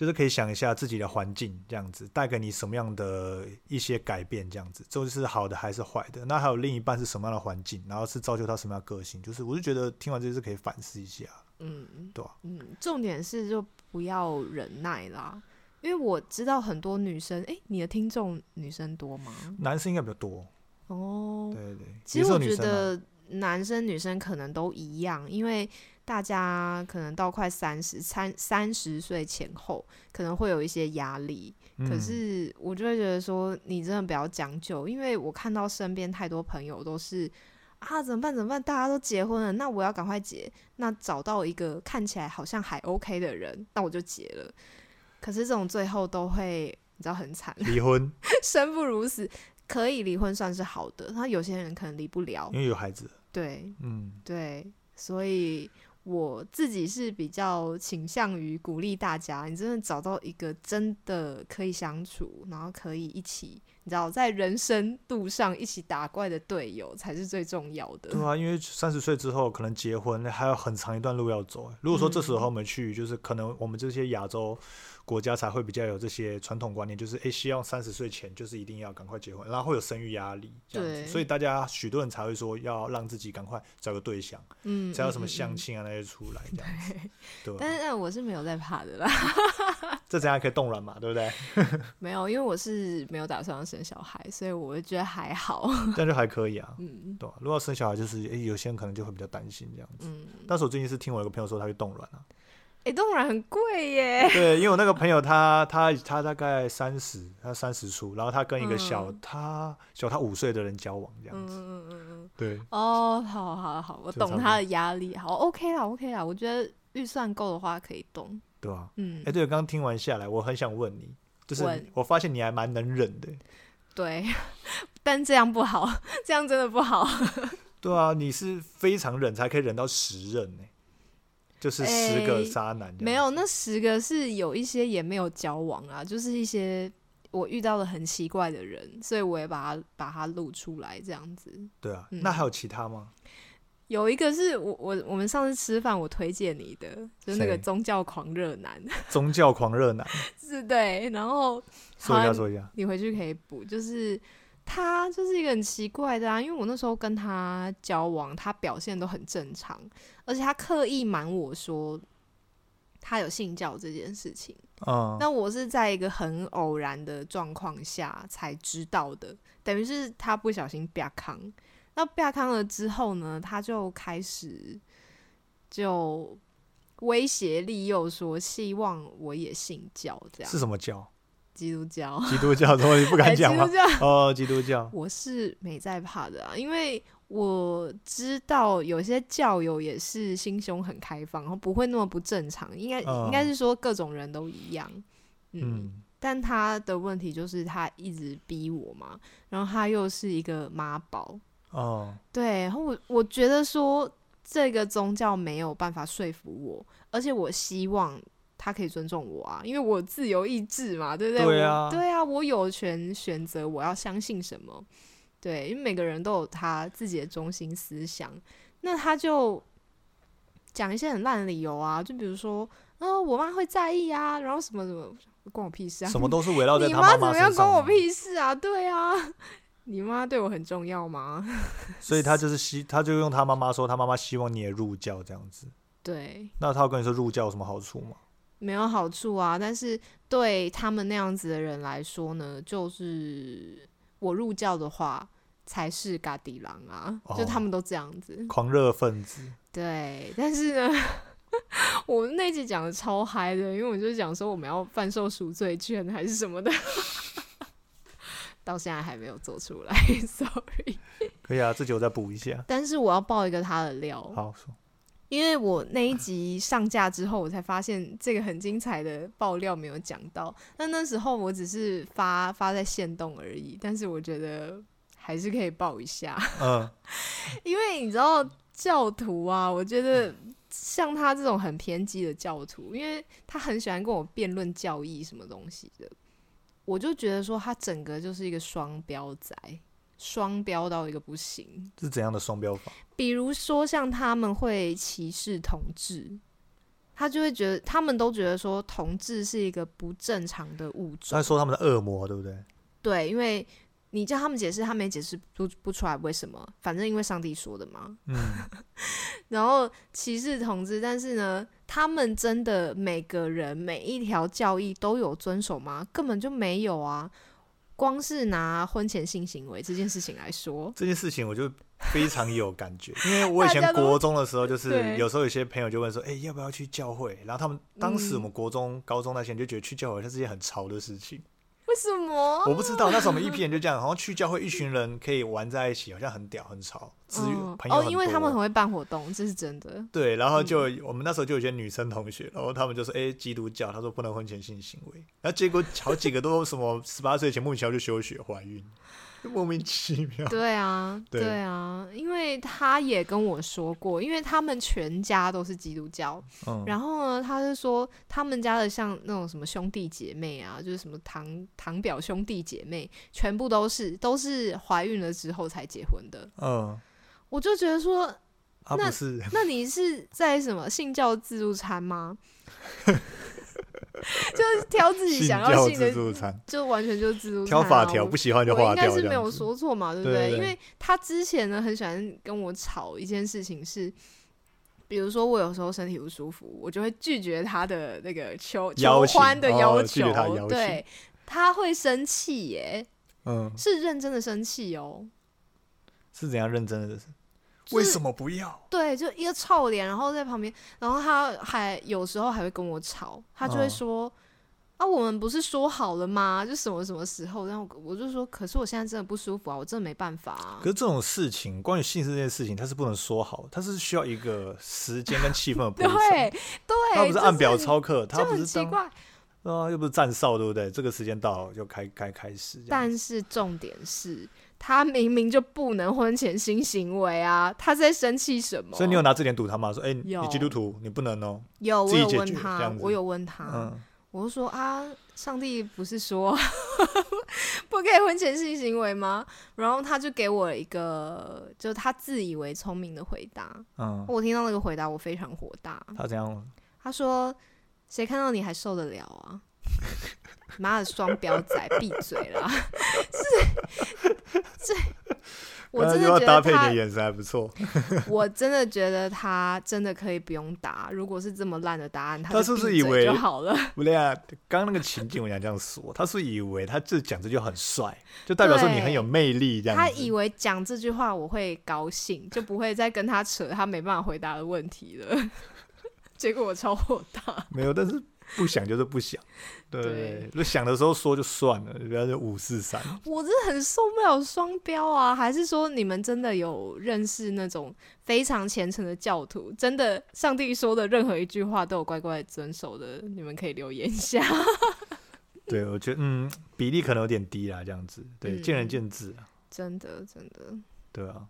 就是可以想一下自己的环境这样子带给你什么样的一些改变，这样子就是好的还是坏的。那还有另一半是什么样的环境，然后是造就他什么样的个性，就是我就觉得听完这些是可以反思一下，嗯对啊嗯，重点是就不要忍耐啦。因为我知道很多女生，诶，你的听众女生多吗？男生应该比较多，哦，对对对，其实我觉得男生女生可能都一样，因为大家可能到快三十三三十岁前后，可能会有一些压力。可嗯是我就会觉得说，你真的不要将就，因为我看到身边太多朋友都是啊，怎么办？怎么办？大家都结婚了，那我要赶快结。那找到一个看起来好像还 OK 的人，那我就结了。可是这种最后都会，你知道很惨，离婚，*laughs* 生不如死。可以离婚算是好的，那有些人可能离不了因，为有孩子，对嗯，对，所以我自己是比较倾向于鼓励大家，你真的找到一个真的可以相处，然后可以一起，你知道，在人生路上一起打怪的队友才是最重要的。对啊，因为三十岁之后可能结婚还有很长一段路要走。如果说这时候我们去，就是可能我们这些亚洲国家才会比较有这些传统观念，就是诶，希望三十岁前就是一定要赶快结婚，然后会有生育压力这样子，所以大家许多人才会说要让自己赶快找个对象，嗯，才有什么嗯嗯嗯相亲啊那些出来这样子？但是但我是没有在怕的啦，*laughs* 这怎样可以冻卵嘛，对不对？*laughs* 没有，因为我是没有打算要生小孩，所以我觉得还好。*laughs* 这样就还可以啊，嗯对吧？如果要生小孩，就是诶，有些人可能就会比较担心这样子。嗯，但是我最近是听我一个朋友说他去冻卵啊，哎、冻卵很贵耶。对，因为我那个朋友他他他大概三十，他三十出，然后他跟一个小、嗯。他小他五岁的人交往这样子，嗯嗯嗯嗯。对，哦，好好好，我懂他的压力，好，OK 啦，OK 啦，我觉得预算够的话可以动，对吧、嗯。哎、，对，刚刚听完下来，我很想问你，就是问。我发现你还蛮能忍的，对，但这样不好，这样真的不好，*laughs* 对啊，你是非常忍才可以忍到十任呢，就是十个哎渣男没有，那十个是有一些也没有交往啊，就是一些我遇到了很奇怪的人，所以我也把它把它录出来这样子。对啊，嗯。那还有其他吗？有一个是我我我们上次吃饭我推荐你的，就是那个宗教狂热男，宗教狂热男，*laughs* 是对，然后说一下说一下，你回去可以补，就是他就是一个很奇怪的啊，因为我那时候跟他交往，他表现都很正常，而且他刻意瞒我说他有信教这件事情。嗯，那我是在一个很偶然的状况下才知道的，等于是他不小心被康。那被康了之后呢，他就开始就威胁利诱说，希望我也信教，这样是什么教？基督教。基督教？怎么你不敢哎讲吗基督？教哦，基督教，我是没在怕的啊，因为我知道有些教友也是心胸很开放，然后不会那么不正常，应该、嗯应该是说各种人都一样，嗯。嗯，但他的问题就是他一直逼我嘛，然后他又是一个妈宝，哦，对，然后我我觉得说这个宗教没有办法说服我，而且我希望他可以尊重我啊，因为我自由意志嘛，对不对？对啊我对啊，我有权选择我要相信什么，对，因为每个人都有他自己的中心思想，那他就讲一些很烂的理由啊，就比如说，哦，我妈会在意啊，然后什么什么。关我屁事啊！什么都是围绕在你他妈妈怎么样关我屁事啊？对啊，*laughs* 你妈对我很重要吗？*laughs* 所以他就是希，他就用他妈妈说，他妈妈希望你也入教这样子。对，那他要跟你说入教有什么好处吗？没有好处啊。但是对他们那样子的人来说呢，就是我入教的话才是嘎迪郎啊，哦就他们都这样子。狂热分子，对，但是呢。*laughs* 我们那集讲的超嗨的，因为我就讲说我们要贩售赎罪券还是什么的，*laughs* 到现在还没有做出来，*laughs* sorry。可以啊，这集我再补一下。但是我要爆一个他的料，好，说因为我那一集上架之后，我才发现这个很精彩的爆料没有讲到。那那时候我只是发发在线动而已，但是我觉得还是可以爆一下，嗯，*laughs* 因为你知道教徒啊，我觉得像他这种很偏激的教徒，因为他很喜欢跟我辩论教义什么东西的，我就觉得说他整个就是一个双标仔，双标到一个不行。是怎样的双标法？比如说，像他们会歧视同志，他就会觉得他们都觉得说同志是一个不正常的物种他。说他们的恶魔，对不对？对，因为你叫他们解释，他们也解释不不出来为什么，反正因为上帝说的嘛。嗯，*laughs* 然后歧视同志，但是呢，他们真的每个人每一条教义都有遵守吗？根本就没有啊！光是拿婚前性行为这件事情来说，*laughs* 这件事情我就非常有感觉，因为我以前国中的时候，就是有时候有些朋友就问说，哎、要不要去教会？然后他们当时嗯我们国中、高中那些人就觉得去教会它是件很潮的事情。为什么？我不知道，那时候我们一批人就这样，好像去教会一群人可以玩在一起，好像很屌很潮，资源、嗯朋友哦，因为他们很多会办活动，这是真的。对，然后就、嗯我们那时候就有些女生同学，然后他们就说：“哎、基督教，他说不能婚前性行为。”然后结果好几个都什么十八岁前莫名其妙就休学怀孕，*laughs* 莫名其妙。对啊，对对啊，因为他也跟我说过，因为他们全家都是基督教，嗯，然后呢，他是说他们家的像那种什么兄弟姐妹啊，就是什么堂堂表兄弟姐妹，全部都是都是怀孕了之后才结婚的。嗯，我就觉得说，那 *laughs* 那你是在什么信教自助餐吗？*laughs* 就是挑自己想要信的，助餐，就完全就是自助餐、啊。挑法条，我不喜欢就划掉。该是没有说错嘛，对不对因为他之前呢很喜欢跟我吵一件事情是，比如说我有时候身体不舒服，我就会拒绝他的那个求求欢的要求，绝他的邀请对，他会生气耶，嗯，是认真的生气哦。是怎样认真的？就是为什么不要？对，就一个臭脸，然后在旁边，然后他还有时候还会跟我吵，他就会哦说。啊，我们不是说好了吗？就什么什么时候？然后我就说，可是我现在真的不舒服啊，我真的没办法啊可。是这种事情，关于性事这件事情，它是不能说好，它是需要一个时间跟气氛的铺陈。*laughs* 对对，他不是按表这操课，他不是怪。啊，又不是站哨，对不对？这个时间到就开开开始。但是重点是，他明明就不能婚前性行为啊，他在生气什么？所以你有拿这点堵他吗？说，哎、你基督徒，你不能哦、有我有问他我有问他，嗯，我就说啊，上帝不是说 *laughs* 不可以婚前性行为吗？然后他就给我一个，就他自以为聪明的回答。嗯，我听到那个回答，我非常火大。他这样，他说：“谁看到你还受得了啊？妈的双标仔，闭嘴啦！*laughs* 是这，*laughs* 我真的觉得搭配的眼神还不错。*laughs* 我真的觉得他真的可以不用答。如果是这么烂的答案，他就是不是以为就好了？不对啊，刚刚那个情景我想这样说，他是以为他这讲这就很帅，就代表说你很有魅力这样。他以为讲这句话我会高兴，就不会再跟他扯他没办法回答的问题了。结果我超火大。没有，但是不想就是不想，对就想的时候说就算了，不要就五四三。我真的很受不了双标啊！还是说你们真的有认识那种非常虔诚的教徒，真的上帝说的任何一句话都有乖乖遵守的？你们可以留言一下。*laughs* 对，我觉得嗯，比例可能有点低啦，这样子，对，嗯见仁见智啊，真的真的，对啊，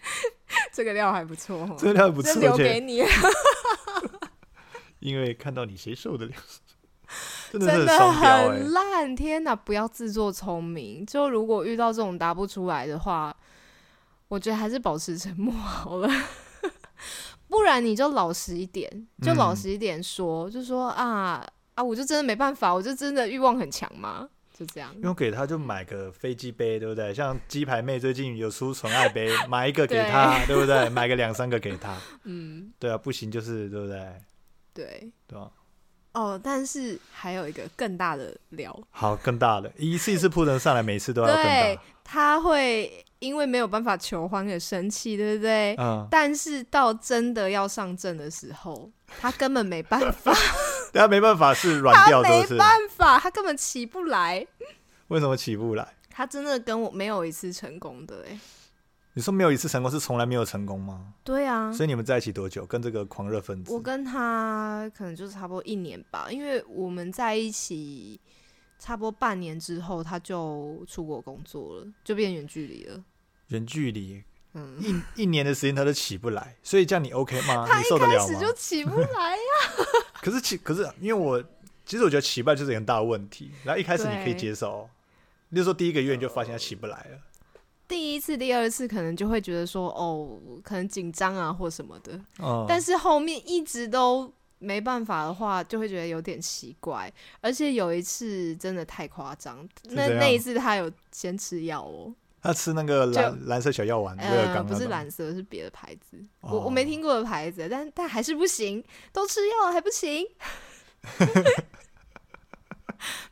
*laughs* 这个料还不错这个料不错，留给你，因为看到你谁受得了，*laughs* 真的很烂！天哪，不要自作聪明。就如果遇到这种答不出来的话，我觉得还是保持沉默好了。*laughs* 不然你就老实一点，就老嗯实一点说，就说啊啊，我就真的没办法，我就真的欲望很强嘛，就这样。因为给他就买个飞机杯，对不对？像鸡排妹最近有出纯爱杯，*laughs* 买一个给他，对不对？买个两三个给他，嗯，对啊，不行就是对不对？对。对吧？哦，但是还有一个更大的聊，好，更大的，一次一次铺陈上来，每次都要更对，，他会因为没有办法求欢而生气，对不对？嗯，但是到真的要上阵的时候，他根本没办法，*laughs* 他没办法是软他掉，是不是？没办法，他根本起不来。为什么起不来？他真的跟我没有一次成功的哎、你说没有一次成功，是从来没有成功吗？对啊，所以你们在一起多久？跟这个狂热分子我？跟他可能就是差不多一年吧，因为我们在一起差不多半年之后，他就出国工作了，就变远距离了。远距离嗯，一一年的时间他都起不来，所以这样你 OK 吗？*laughs* 他你受得了吗？开始就起不来呀、*laughs* 可是起，可是因为我其实我觉得起不来就是一个很大的问题。然后一开始你可以接受，例如说第一个月你就发现他起不来了，第一次、第二次可能就会觉得说，哦，可能紧张啊或什么的，哦，但是后面一直都没办法的话，就会觉得有点奇怪。而且有一次真的太夸张，那那一次他有先吃药哦，他吃那个蓝蓝色小药丸，不是蓝色，是别的牌子，哦我我没听过的牌子，但但还是不行，都吃药了还不行。*laughs*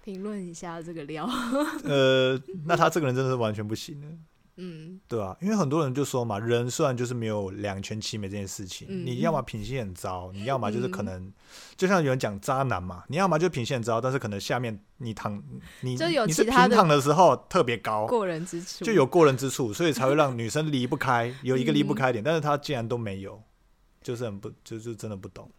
评论一下这个料，*laughs* 呃，那他这个人真的是完全不行的。嗯，对啊，因为很多人就说嘛，人虽然就是没有两全其美这件事情，嗯你要么品性很糟，你要么就是可嗯。能，就像有人讲渣男嘛，你要么就品性很糟，但是可能下面你躺你就有你是其他的平躺的时候特别高，过人之处。就有过人之处，所以才会让女生离不开，有一个离不嗯。开点，但是他竟然都没有，就是很不，就就真的不懂。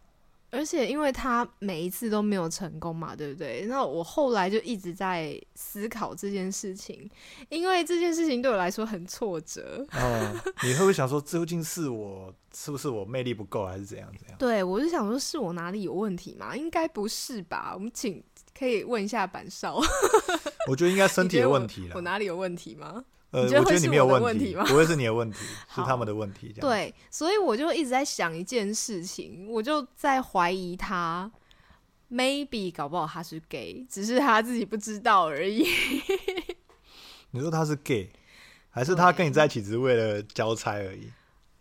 而且因为他每一次都没有成功嘛，对不对？那我后来就一直在思考这件事情，因为这件事情对我来说很挫折。哦，你会不会想说，究竟是我是不是我魅力不够，还是怎样怎样？对我就想说，是我哪里有问题嘛？应该不是吧？我们请可以问一下板少，*laughs* 我觉得应该身体的你觉得我问题了。我哪里有问题吗？呃，我你觉得你没有问问题吗不会是你的问题，*laughs* 是他们的问题。对，所以我就一直在想一件事情，我就在怀疑他，maybe 搞不好他是 gay，只是他自己不知道而已。*laughs* 你说他是 gay，还是他跟你在一起只是为了交差而已？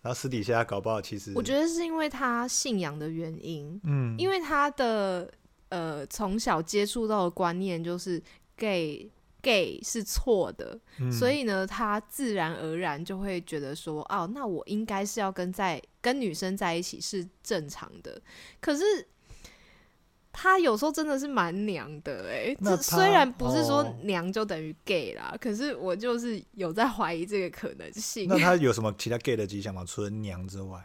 然后私底下搞不好其实，我觉得是因为他信仰的原因，嗯，因为他的呃从小接触到的观念就是 gay gay 是错的，嗯所以呢，他自然而然就会觉得说，哦，那我应该是要跟在跟女生在一起是正常的。可是他有时候真的是蛮娘的、欸，那他这虽然不是说哦娘就等于 gay 啦，可是我就是有在怀疑这个可能性。那他 *laughs* 有什么其他 gay 的迹象吗？除了娘之外，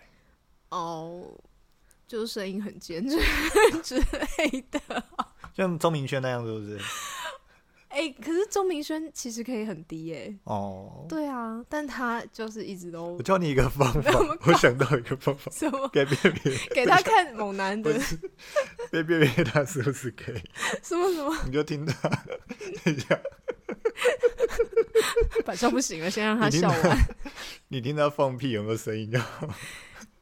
哦，就是声音很尖之之类的。*laughs* 像钟明轩那样，是不是？哎、可是钟明轩其实可以很低耶、哦，对啊，但他就是一直都我教你一个方法，*laughs* 我想到一个方法，什么？给别别给他看猛男的。别别别，他是不是可以什么什么，你就听他，等一下，反正不行了，先让他笑完。你听他放屁有没有声音就好？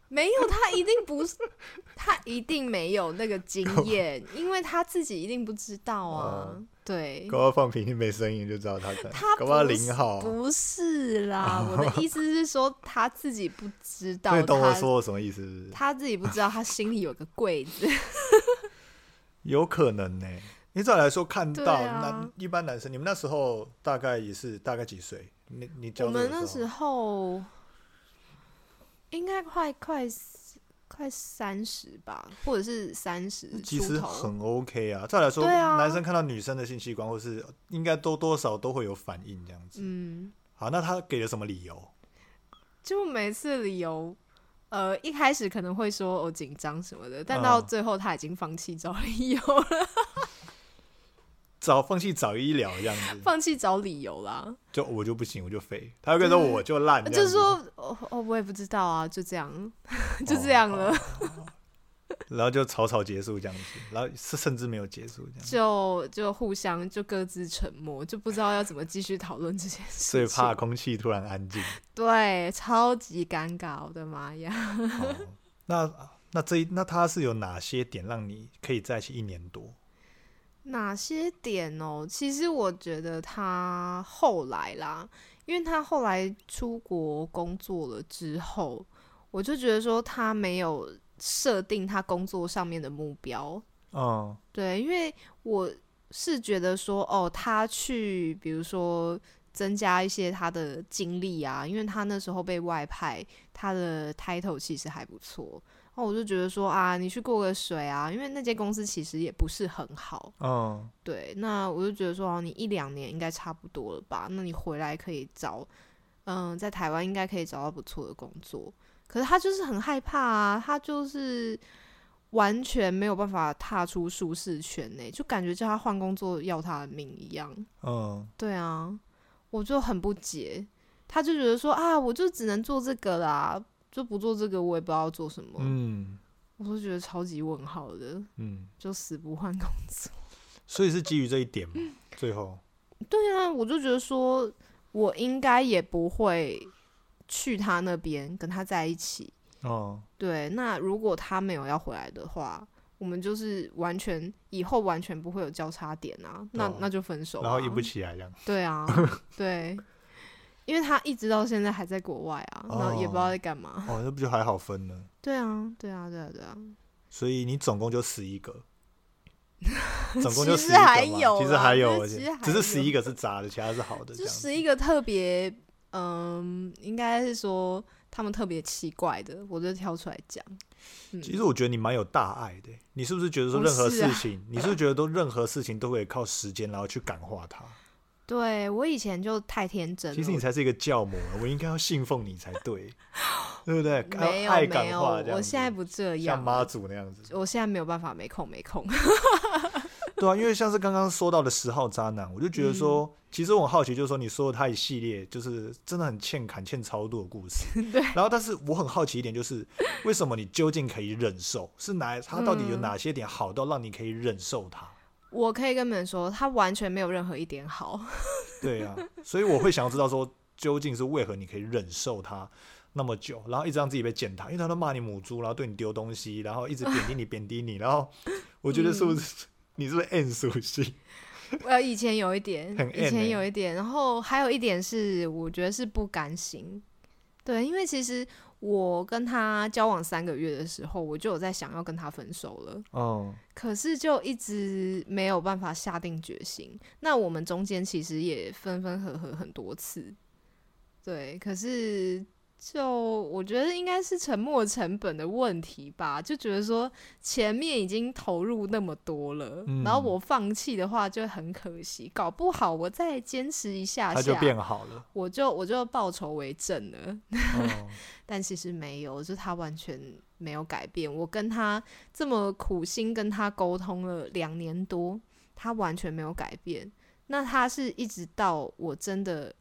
没有，他一定不是，*laughs* 他一定没有那个经验，因为他自己一定不知道啊。哦对，搞不好放平你没声音就知道他可能，他搞不好不是零号。不是啦，*laughs* 我的意思是说他自己不知道 *laughs* 他，说的什么意思是不是？他自己不知道他心里有个柜子。*laughs* 有可能呢、你照来说，看到男、一般男生，你们那时候大概也是大概几岁？你你教我们那时候应该快快快三十吧，或者是三十其。实很 OK 啊。再来说，啊男生看到女生的性器官，或是应该多多少都会有反应这样子。嗯，好，那他给了什么理由？就每次理由，呃，一开始可能会说我紧张什么的，但嗯到最后他已经放弃找理由了，找放弃找医疗这样子，放弃找理由啦。就我就不行，我就废。他会跟你说我就烂，就是说，哦哦，我也不知道啊，就这样，*laughs* 就这样了，*laughs* 然后就草草结束这样子，然后是甚至没有结束这样，就就互相就各自沉默，就不知道要怎么继续讨论这件事情。所以怕空气突然安静。*laughs* 对，超级尴尬，我的妈呀！哦，那那这那他是有哪些点让你可以在一起一年多？哪些点哦？其实我觉得他后来啦，因为他后来出国工作了之后，我就觉得说他没有设定他工作上面的目标。嗯对，因为我是觉得说，哦，他去比如说增加一些他的经历啊，因为他那时候被外派，他的 title 其实还不错。然后我就觉得说啊，你去过个水啊，因为那间公司其实也不是很好。嗯对，那我就觉得说，哦，你一两年应该差不多了吧？那你回来可以找，嗯，在台湾应该可以找到不错的工作。可是他就是很害怕啊，他就是完全没有办法踏出舒适圈内，就感觉叫他换工作要他的命一样。嗯，对啊，我就很不解，他就觉得说啊，我就只能做这个啦，就不做这个我也不知道做什么。嗯我都觉得超级问号的，嗯，就死不换工作。*laughs* 所以是基于这一点嘛，*laughs* 最后对啊，我就觉得说，我应该也不会去他那边跟他在一起。哦，对，那如果他没有要回来的话，我们就是完全以后完全不会有交叉点啊，那、哦那就分手、啊。然后硬不起来这样，对啊，*laughs* 对，因为他一直到现在还在国外啊，然后也不知道在干嘛。哦，那不就还好分呢？*laughs* 对啊，对啊，对啊，对啊。所以你总共就十一个，*laughs* 总共就十一个其实还有，其实还有只是十一个是渣的，其他是好的，就十一个特别，嗯，应该是说他们特别奇怪的，我就挑出来讲。嗯其实我觉得你蛮有大爱的，你是不是觉得说任何是啊事情，你是不是觉得都任何事情都可以靠时间然后去感化它？对我以前就太天真了。其实你才是一个教母，我应该要信奉你才对，*laughs* 对不对？没有爱没有，我现在不这样像妈祖那样子。我现在没有办法，没空没空。*laughs* 对啊，因为像是刚刚说到的十号渣男，我就觉得说，嗯其实我很好奇，就是说你说的他一系列就是真的很欠砍、欠超度的故事。*laughs* 对。然后，但是我很好奇一点，就是为什么你究竟可以忍受？是哪他到底有嗯哪些点好到让你可以忍受他？我可以跟你们说，他完全没有任何一点好。*laughs* 对啊，所以我会想要知道说，究竟是为何你可以忍受他那么久，然后一直让自己被践踏，因为他都骂你母猪，然后对你丢东西，然后一直贬低你、贬低你，然后 *laughs* 我觉得是不是、你是不是 N 属性？*laughs* 呃，以前有一点很，以前欸有一点，然后还有一点是，我觉得是不甘心。对，因为其实我跟他交往三个月的时候，我就有在想要跟他分手了，哦。可是就一直没有办法下定决心。那我们中间其实也分分合合很多次，对，可是就我觉得应该是沉没成本的问题吧，就觉得说前面已经投入那么多了，嗯然后我放弃的话就很可惜，搞不好我再坚持一下下，变好了。我就我就报仇为正了。嗯 *laughs* 但其实没有，就他完全没有改变。我跟他这么苦心跟他沟通了两年多，他完全没有改变。那他是一直到我真的，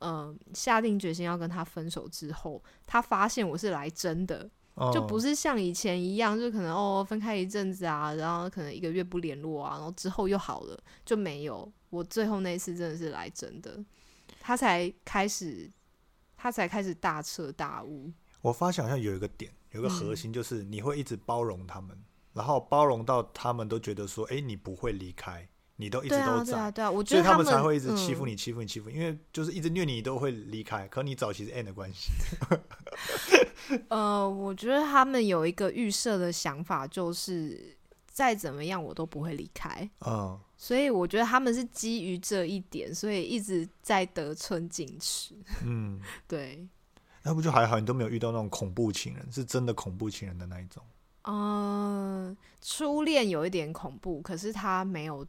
嗯、下定决心要跟他分手之后，他发现我是来真的，就不是是像以前一样，就可能哦分开一阵子啊，然后可能一个月不联络啊，然后之后又好了，就没有。我最后那一次真的是来真的，他才开始，他才开始大彻大悟。我发现好像有一个点，有一个核心，就是你会一直包容他们，然后包容到他们都觉得说，哎、你不会离开，你都一直都在，对啊，对啊，我觉所以得他们才会一直欺负嗯。你，欺负你，欺负你，因为就是一直虐你都会离开，可你早期是 N 的关系，*laughs* 呃，我觉得他们有一个预设的想法，就是再怎么样我都不会离开，嗯，所以我觉得他们是基于这一点，所以一直在得寸进尺。嗯，*laughs* 对，那不就还好，你都没有遇到那种恐怖情人，是真的恐怖情人的那一种，嗯、初恋有一点恐怖，可是他没有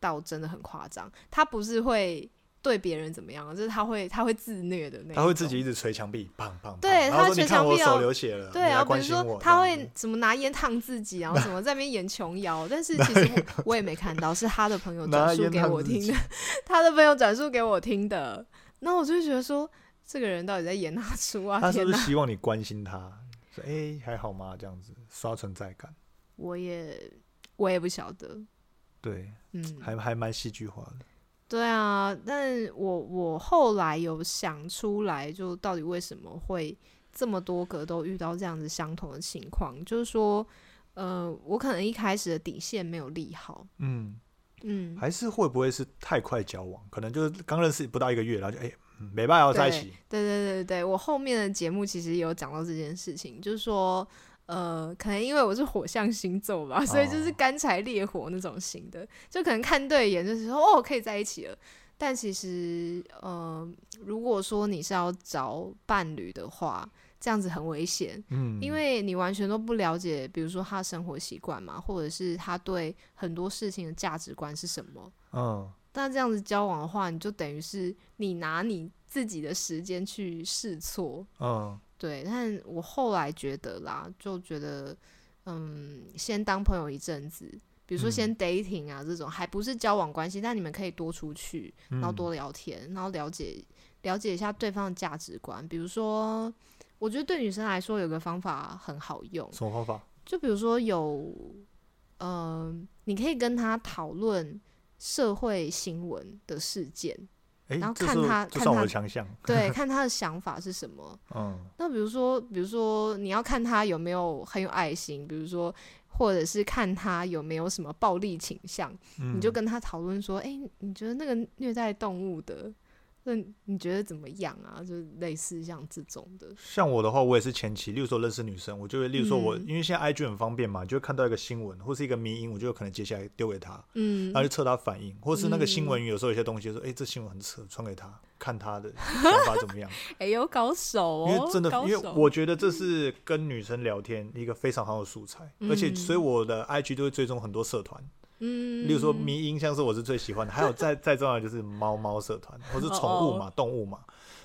到真的很夸张，他不是会对别人怎么样，就是他会他会自虐的那种，他会自己一直捶墙壁，砰砰砰，对他捶墙壁哦手流血了，对啊，比如说他会怎么拿烟烫自己，然 *laughs* 后什么在那边演琼瑶，但是其实我我也没看到，是他的朋友转述给我听的，*laughs* 他的朋友转述给我听的。那我就觉得说，这个人到底在演哪出啊？他是！不是希望你关心他？说哎、还好吗？这样子刷存在感，我也我也不晓得，对，嗯，还还蛮戏剧化的。对啊，但我我后来有想出来，就到底为什么会这么多个都遇到这样子相同的情况，就是说，呃，我可能一开始的底线没有立好，嗯，嗯，还是会不会是太快交往？可能就是刚认识不到一个月，然后就哎，嗯没办法在一起。对对对对，我后面的节目其实也有讲到这件事情，就是说，呃，可能因为我是火象星座吧，所以就是哦干柴烈火那种型的，就可能看对眼就是说哦可以在一起了。但其实，呃，如果说你是要找伴侣的话，这样子很危险，嗯，因为你完全都不了解，比如说他生活习惯嘛，或者是他对很多事情的价值观是什么。嗯那这样子交往的话，你就等于是你拿你自己的时间去试错，嗯对。但我后来觉得啦，就觉得，嗯，先当朋友一阵子，比如说先 dating 啊、这种，还不是交往关系，但你们可以多出去，嗯，然后多聊天，然后了解了解一下对方的价值观。比如说，我觉得对女生来说有个方法很好用，什么方法？就比如说有，呃，你可以跟他讨论社会新闻的事件，哎，然后看他看他的强项。对，*laughs* 看他的想法是什么。嗯那比如说，比如说你要看他有没有很有爱心，比如说，或者是看他有没有什么暴力倾向，嗯，你就跟他讨论说，哎、你觉得那个虐待动物的，那你觉得怎么样啊？就类似像这种的，像我的话，我也是前期，例如说认识女生，我就会，例如说我，嗯。因为现在 IG 很方便嘛，就会看到一个新闻或是一个迷音，我就有可能接下来丢给他，嗯然后就测他反应，或是那个新闻有时候有些东西说，哎、这新闻很扯，传给他看他的 *laughs* 想法怎么样，哎、有高手哦，因为真的，因为我觉得这是跟女生聊天一个非常好的素材，而且嗯所以我的 IG 都会追踪很多社团，嗯，例如说迷音，像是我是最喜欢的，还有再 *laughs* 再重要的就是猫猫社团，或是宠物嘛，动物嘛，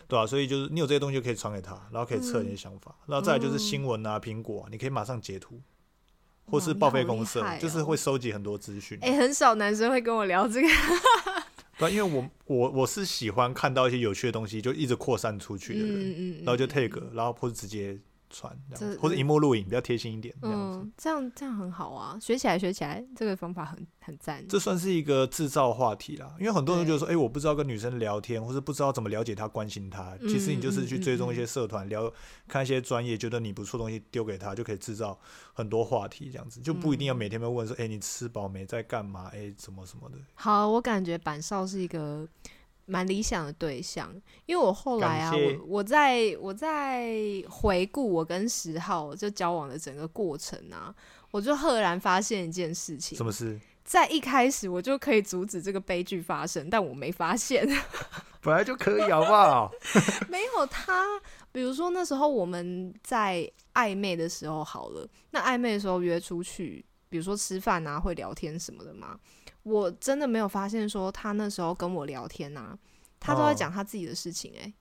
对吧、所以就是你有这些东西就可以传给他，然后可以测你的想法，然后再来就是新闻啊，苹果、啊，你可以马上截图，或是哇报废公社，害就是哦会收集很多资讯。哎、很少男生会跟我聊这个。*laughs* 对啊，因为我我我是喜欢看到一些有趣的东西，就一直扩散出去的人，嗯嗯，然后就嗯 take，然后或者直接传这样子，或者荧幕录影比较贴心一点这样子。嗯，这样这样很好啊，学起来学起来，这个方法很很赞。这算是一个制造话题啦，因为很多人就觉得说，哎、我不知道跟女生聊天，或是不知道怎么了解她、关心她。其实你就是去追踪一些社团，聊看一些专业，觉得你不错的东西丢给她，就可以制造很多话题，这样子就不一定要每天都问说，哎、你吃饱没，在干嘛？哎、什么什么的。好，我感觉板少是一个蛮理想的对象，因为我后来啊，我我在我在回顾我跟十号就交往的整个过程啊，我就赫然发现一件事情什，么事？在一开始我就可以阻止这个悲剧发生，但我没发现。*laughs* 本来就可以，好不好？*laughs* 没有他，比如说那时候我们在暧昧的时候好了，那暧昧的时候约出去，比如说吃饭啊，会聊天什么的嘛。我真的没有发现说他那时候跟我聊天啊，他都在哦。讲他自己的事情、欸，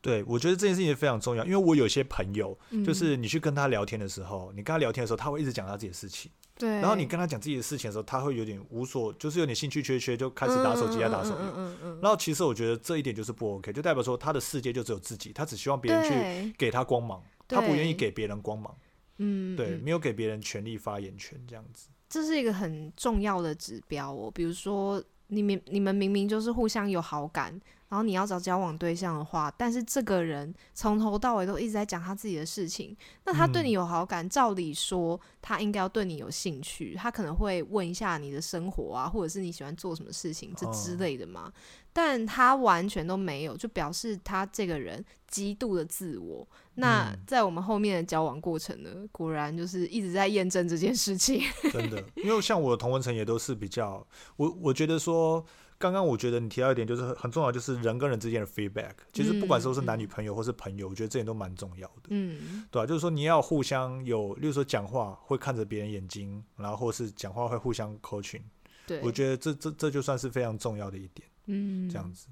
对，我觉得这件事情非常重要，因为我有些朋友，嗯。就是你去跟他聊天的时候，你跟他聊天的时候，他会一直讲他自己的事情，对，然后你跟他讲自己的事情的时候，他会有点无所，就是有点兴趣缺缺，就开始打手机啊，打手游。嗯嗯嗯然后其实我觉得这一点就是不 OK，就代表说他的世界就只有自己，他只希望别人去，给他光芒，他不愿意给别人光芒，嗯，对，嗯没有给别人权利发言权这样子。这是一个很重要的指标哦。比如说，你明你们明明就是互相有好感，然后你要找交往对象的话，但是这个人从头到尾都一直在讲他自己的事情，那他对你嗯有好感，照理说他应该要对你有兴趣，他可能会问一下你的生活啊，或者是你喜欢做什么事情这之哦类的嘛。但他完全都没有，就表示他这个人极度的自我。那嗯在我们后面的交往过程呢，果然就是一直在验证这件事情。*laughs* 真的，因为像我的同文层也都是比较，我我觉得说，刚刚我觉得你提到一点就是很很重要，就是人跟人之间的 feedback。其实不管说是男女朋友或是朋友，我觉得这点都蛮重要的，嗯，对吧、就是说你要互相有，例如说讲话会看着别人眼睛，然后或是讲话会互相 coaching，对，我觉得这这这就算是非常重要的一点，嗯，这样子。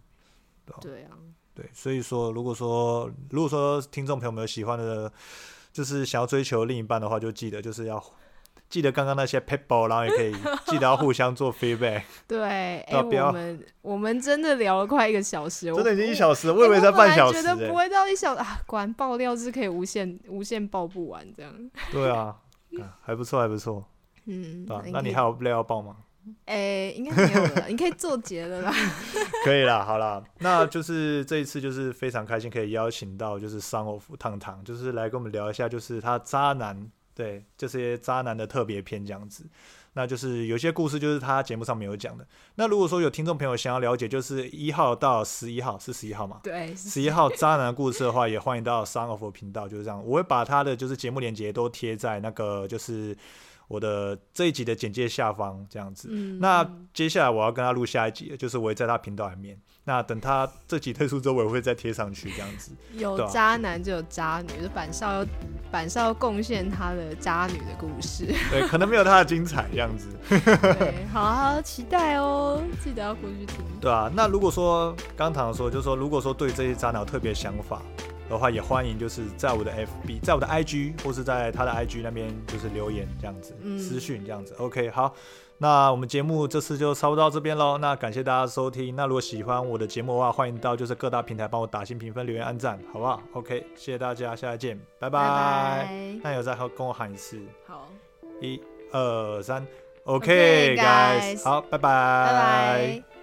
对啊，对，所以说，如果说如果说听众朋友们有喜欢的，就是想要追求另一半的话，就记得就是要记得刚刚那些 p e b l 然后也可以记得要互相做 feedback。*laughs* 对，我们我们真的聊了快一个小时，真的 *laughs* 已经一，小时了，我以为才半小时、欸。我觉得不会到一小啊，果然爆料是可以无限无限爆不完这样。对啊，啊还不错，还不错，嗯，那你还有料要爆吗？哎、应该没有了啦，你可以做结了啦。*laughs* 可以啦，好啦，那就是这一次就是非常开心可以邀请到就是 Son of 烫糖，就是来跟我们聊一下就是他渣男对这些渣男的特别篇这样子。那就是有些故事就是他节目上没有讲的。那如果说有听众朋友想要了解，就是一号到十一号是十一号吗？对，十一号渣男故事的话，也欢迎到 Son of 频道，就是这样。我会把他的就是节目链接都贴在那个就是我的这一集的简介下方，这样子。嗯，那接下来我要跟他录下一集，就是我会在他频道里面。那等他这集退出之后，我也会再贴上去，这样子。*laughs* 有渣男就有渣女，就板少要板少要贡献他的渣女的故事。对，*laughs* 可能没有他的精彩，这样子。对，*laughs* 好好期待哦，记得要过去听。对啊，那如果说刚唐说，就是说，如果说对这些渣男有特别想法的话，也欢迎就是在我的 FB，在我的 IG 或是在他的 IG 那边就是留言这样子，嗯私讯这样子。OK，好，那我们节目这次就差不多到这边喽。那感谢大家收听。那如果喜欢我的节目的话，欢迎到就是各大平台帮我打新评分、留言、按赞，好不好？OK，谢谢大家，下次见，拜拜。拜拜。那有再和跟我喊一次，好，一二三 OK，guys 好，拜拜，拜拜。